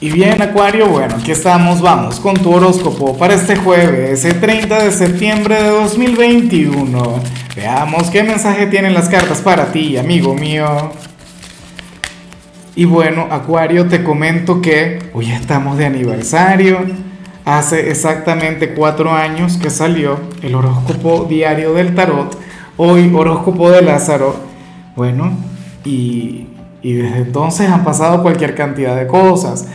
Y bien, Acuario, bueno, aquí estamos, vamos con tu horóscopo para este jueves, el 30 de septiembre de 2021. Veamos qué mensaje tienen las cartas para ti, amigo mío. Y bueno, Acuario, te comento que hoy estamos de aniversario. Hace exactamente cuatro años que salió el horóscopo diario del tarot, hoy horóscopo de Lázaro. Bueno, y, y desde entonces han pasado cualquier cantidad de cosas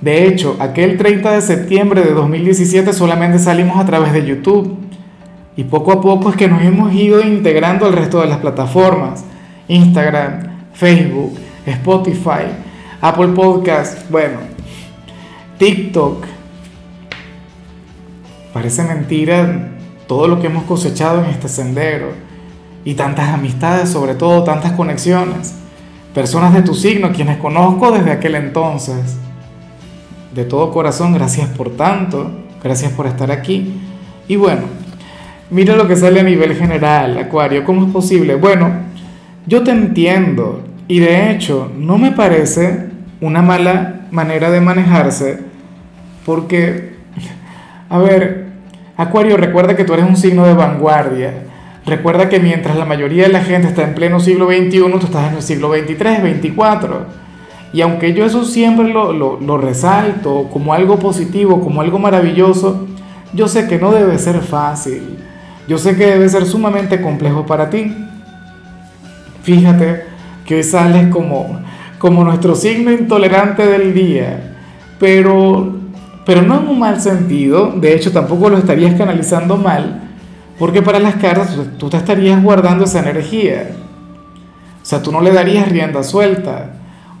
de hecho, aquel 30 de septiembre de 2017 solamente salimos a través de YouTube. Y poco a poco es que nos hemos ido integrando al resto de las plataformas. Instagram, Facebook, Spotify, Apple Podcast, bueno, TikTok. Parece mentira todo lo que hemos cosechado en este sendero. Y tantas amistades, sobre todo tantas conexiones. Personas de tu signo, quienes conozco desde aquel entonces de todo corazón, gracias por tanto, gracias por estar aquí. Y bueno, mira lo que sale a nivel general, Acuario, ¿cómo es posible? Bueno, yo te entiendo y de hecho no me parece una mala manera de manejarse porque, a ver, Acuario, recuerda que tú eres un signo de vanguardia. Recuerda que mientras la mayoría de la gente está en pleno siglo XXI, tú estás en el siglo XXIII, XXIV. Y aunque yo eso siempre lo, resalto como algo positivo, como algo maravilloso, yo sé que no debe ser fácil. Yo sé que debe ser sumamente complejo para ti. Fíjate que hoy sales como, como nuestro signo intolerante del día, pero, pero no en un mal sentido, de hecho tampoco lo estarías canalizando mal, porque para las cartas tú te estarías guardando esa energía. O sea, tú no le darías rienda suelta.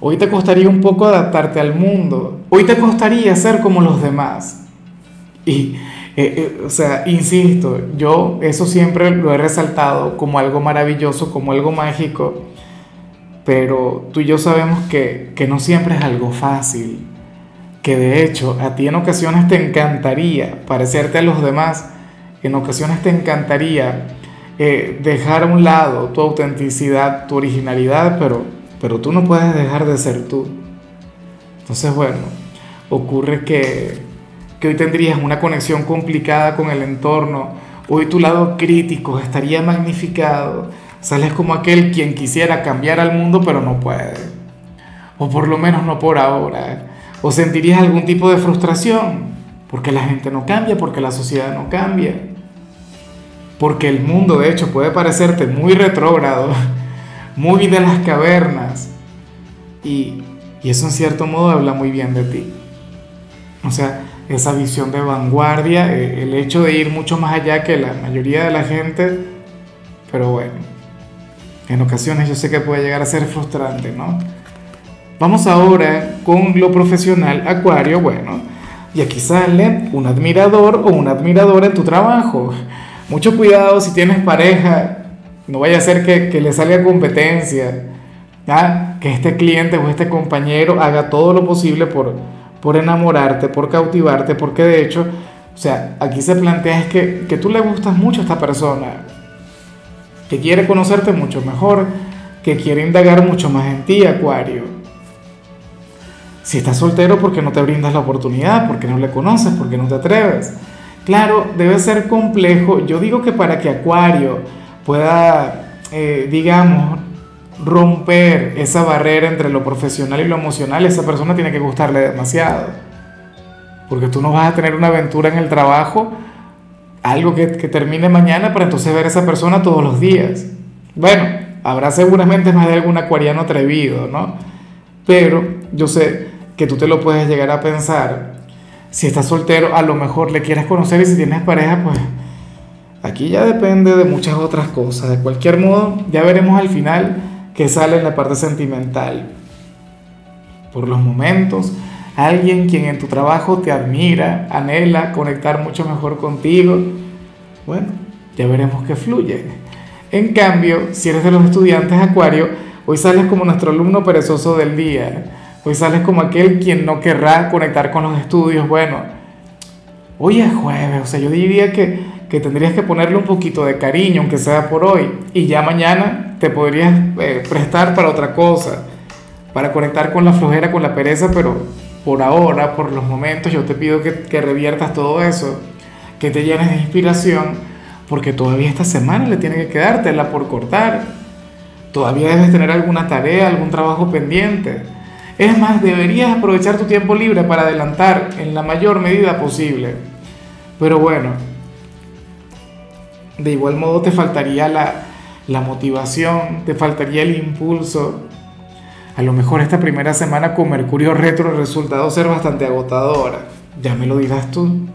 Hoy te costaría un poco adaptarte al mundo. Hoy te costaría ser como los demás. Y, eh, eh, o sea, insisto, yo eso siempre lo he resaltado como algo maravilloso, como algo mágico. Pero tú y yo sabemos que, que no siempre es algo fácil. Que de hecho a ti en ocasiones te encantaría parecerte a los demás. En ocasiones te encantaría eh, dejar a un lado tu autenticidad, tu originalidad, pero pero tú no puedes dejar de ser tú. Entonces, bueno, ocurre que, que hoy tendrías una conexión complicada con el entorno, hoy tu lado crítico estaría magnificado, sales como aquel quien quisiera cambiar al mundo pero no puede, o por lo menos no por ahora, o sentirías algún tipo de frustración, porque la gente no cambia, porque la sociedad no cambia, porque el mundo de hecho puede parecerte muy retrógrado, muy de las cavernas. Y, eso en cierto modo habla muy bien de ti. O sea, esa visión de vanguardia, eh, el hecho de ir mucho más allá que la mayoría de la gente, pero bueno, en ocasiones yo sé que puede llegar a ser frustrante, ¿no? Vamos ahora con lo profesional, Acuario, bueno, y aquí sale un admirador o una admiradora en tu trabajo. Mucho cuidado si tienes pareja, no vaya a ser que, le salga competencia, que este cliente o este compañero haga todo lo posible por, por enamorarte, por cautivarte, porque de hecho, o sea, aquí se plantea es que, que tú le gustas mucho a esta persona, que quiere conocerte mucho mejor, que quiere indagar mucho más en ti, Acuario. Si estás soltero, ¿por qué no te brindas la oportunidad? ¿Por qué no le conoces? ¿Por qué no te atreves? Claro, debe ser complejo. Yo digo que para que Acuario pueda, eh, digamos, romper esa barrera entre lo profesional y lo emocional, esa persona tiene que gustarle demasiado. Porque tú no vas a tener una aventura en el trabajo, algo que, que termine mañana para entonces ver a esa persona todos los días. Bueno, habrá seguramente más de algún acuariano atrevido, ¿no? Pero yo sé que tú te lo puedes llegar a pensar. Si estás soltero, a lo mejor le quieres conocer y si tienes pareja, pues Aquí ya depende de muchas otras cosas. De cualquier modo, ya veremos al final qué sale en la parte sentimental. Por los momentos, alguien quien en tu trabajo te admira, anhela conectar mucho mejor contigo, bueno, ya veremos qué fluye. En cambio, si eres de los estudiantes Acuario, hoy sales como nuestro alumno perezoso del día. Hoy sales como aquel quien no querrá conectar con los estudios. Bueno, hoy es jueves, o sea, yo diría que que tendrías que ponerle un poquito de cariño, aunque sea por hoy, y ya mañana te podrías eh, prestar para otra cosa, para conectar con la flojera, con la pereza, pero, por ahora, por los momentos, yo te pido que, reviertas todo eso, que te llenes de inspiración, porque todavía esta semana le tiene que quedártela por cortar. Todavía debes tener alguna tarea, algún trabajo pendiente. Es más, deberías aprovechar tu tiempo libre para adelantar en la mayor medida posible. Pero bueno, de igual modo te faltaría la, la motivación, te faltaría el impulso. A lo mejor esta primera semana con Mercurio retro el resultado ser bastante agotadora. Ya me lo dirás tú.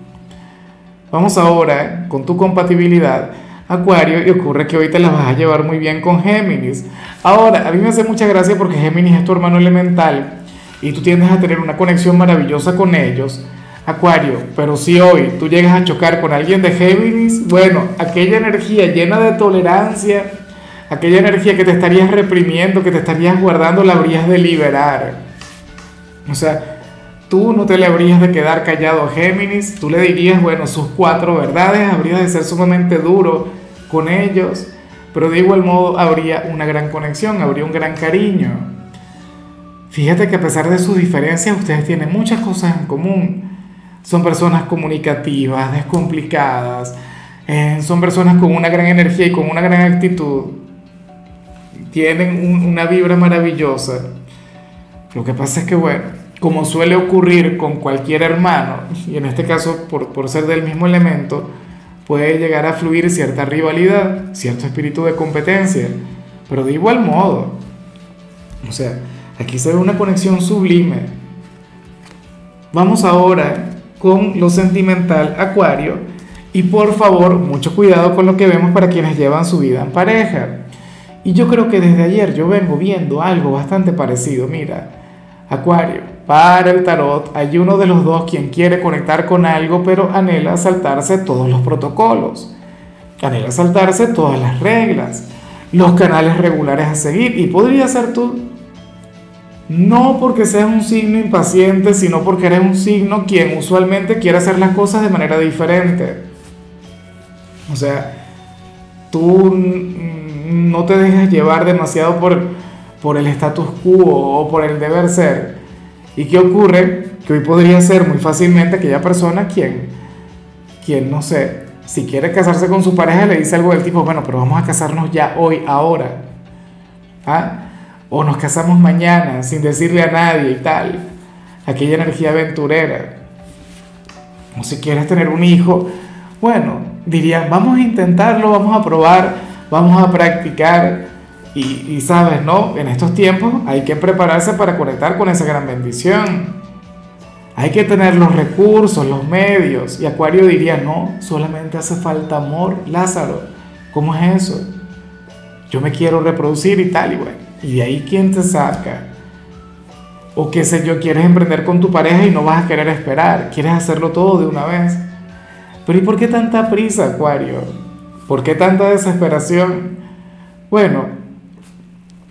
Vamos ahora con tu compatibilidad, Acuario, y ocurre que hoy te la vas a llevar muy bien con Géminis. Ahora, a mí me hace mucha gracia porque Géminis es tu hermano elemental y tú tiendes a tener una conexión maravillosa con ellos. Acuario, pero si hoy tú llegas a chocar con alguien de Géminis, bueno, aquella energía llena de tolerancia, aquella energía que te estarías reprimiendo, que te estarías guardando, la habrías de liberar. O sea, tú no te le habrías de quedar callado a Géminis, tú le dirías, bueno, sus cuatro verdades, habrías de ser sumamente duro con ellos, pero de igual modo habría una gran conexión, habría un gran cariño. Fíjate que a pesar de sus diferencias, ustedes tienen muchas cosas en común son personas comunicativas, descomplicadas, eh, son personas con una gran energía y con una gran actitud, tienen una vibra maravillosa. Lo que pasa es que, bueno, como suele ocurrir con cualquier hermano, y en este caso por, por ser del mismo elemento, puede llegar a fluir cierta rivalidad, cierto espíritu de competencia, pero de igual modo. O sea, aquí se ve una conexión sublime. Vamos ahora con lo sentimental Acuario y por favor mucho cuidado con lo que vemos para quienes llevan su vida en pareja. Y yo creo que desde ayer yo vengo viendo algo bastante parecido. Mira, Acuario, para el tarot hay uno de los dos quien quiere conectar con algo pero anhela saltarse todos los protocolos, anhela saltarse todas las reglas, los canales regulares a seguir y podría ser tú no porque seas un signo impaciente, sino porque eres un signo quien usualmente quiere hacer las cosas de manera diferente. O sea, tú no te dejas llevar demasiado por, por el status quo o por el deber ser. ¿Y qué ocurre? Que hoy podría ser muy fácilmente aquella persona quien, quien, no sé, si quiere casarse con su pareja le dice algo del tipo, bueno, pero vamos a casarnos ya hoy, ahora. ¿Ah? O nos casamos mañana sin decirle a nadie y tal, aquella energía aventurera. O si quieres tener un hijo, bueno, diría, vamos a intentarlo, vamos a probar, vamos a practicar. Y, y, sabes, ¿no? En estos tiempos hay que prepararse para conectar con esa gran bendición. Hay que tener los recursos, los medios. Y Acuario diría, no, solamente hace falta amor. Lázaro, ¿cómo es eso? Yo me quiero reproducir y tal y bueno. Y de ahí quién te saca. O qué sé yo, quieres emprender con tu pareja y no vas a querer esperar, quieres hacerlo todo de una vez. Pero ¿y por qué tanta prisa, Acuario? ¿Por qué tanta desesperación? Bueno,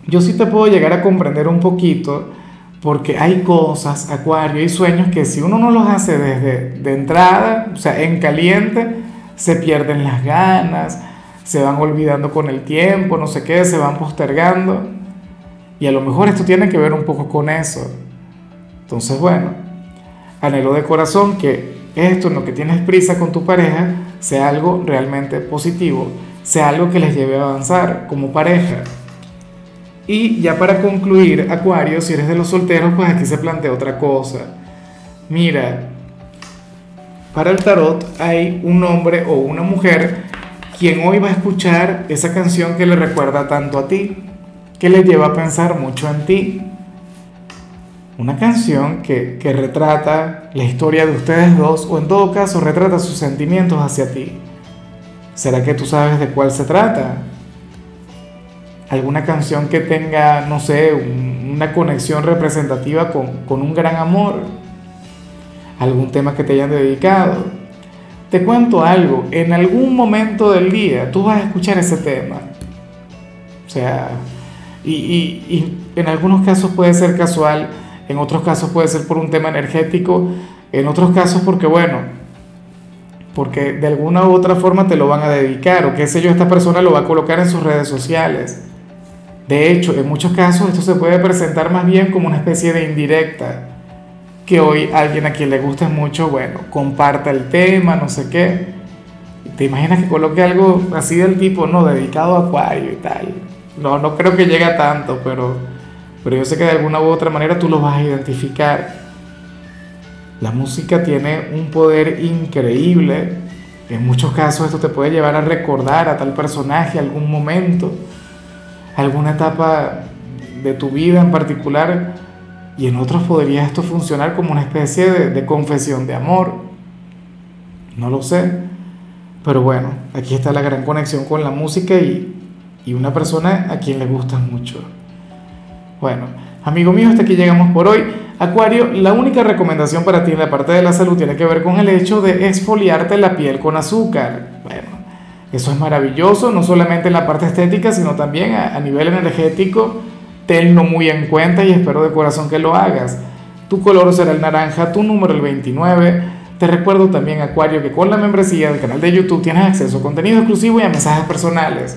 yo sí te puedo llegar a comprender un poquito porque hay cosas, Acuario, hay sueños que si uno no los hace desde de entrada, o sea, en caliente, se pierden las ganas, se van olvidando con el tiempo, no sé qué, se van postergando. Y a lo mejor esto tiene que ver un poco con eso. Entonces, bueno, anhelo de corazón que esto en lo que tienes prisa con tu pareja sea algo realmente positivo, sea algo que les lleve a avanzar como pareja. Y ya para concluir, Acuario, si eres de los solteros, pues aquí se plantea otra cosa. Mira, para el tarot hay un hombre o una mujer quien hoy va a escuchar esa canción que le recuerda tanto a ti que le lleva a pensar mucho en ti. Una canción que, que retrata la historia de ustedes dos o en todo caso retrata sus sentimientos hacia ti. ¿Será que tú sabes de cuál se trata? ¿Alguna canción que tenga, no sé, una conexión representativa con, con un gran amor? ¿Algún tema que te hayan dedicado? Te cuento algo, en algún momento del día tú vas a escuchar ese tema. O sea, y, en algunos casos puede ser casual, en otros casos puede ser por un tema energético, en otros casos porque, bueno, porque de alguna u otra forma te lo van a dedicar o qué sé yo, esta persona lo va a colocar en sus redes sociales. De hecho, en muchos casos esto se puede presentar más bien como una especie de indirecta que hoy alguien a quien le guste mucho, bueno, comparta el tema, no sé qué. ¿Te imaginas que coloque algo así del tipo, no, dedicado a Acuario y tal? No, no creo que llegue a tanto, pero, pero yo sé que de alguna u otra manera tú lo vas a identificar. La música tiene un poder increíble. En muchos casos esto te puede llevar a recordar a tal personaje, algún momento, alguna etapa de tu vida en particular. Y en otros podría esto funcionar como una especie de, de confesión de amor. No lo sé. Pero bueno, aquí está la gran conexión con la música y, y una persona a quien le gusta mucho. Bueno, amigo mío, hasta aquí llegamos por hoy. Acuario, la única recomendación para ti en la parte de la salud tiene que ver con el hecho de exfoliarte la piel con azúcar. Bueno, eso es maravilloso, no solamente en la parte estética, sino también a, a nivel energético. Tenlo muy en cuenta y espero de corazón que lo hagas. Tu color será el naranja, tu número el 29 te recuerdo también, Acuario, que con la membresía del canal de YouTube tienes acceso a contenido exclusivo y a mensajes personales.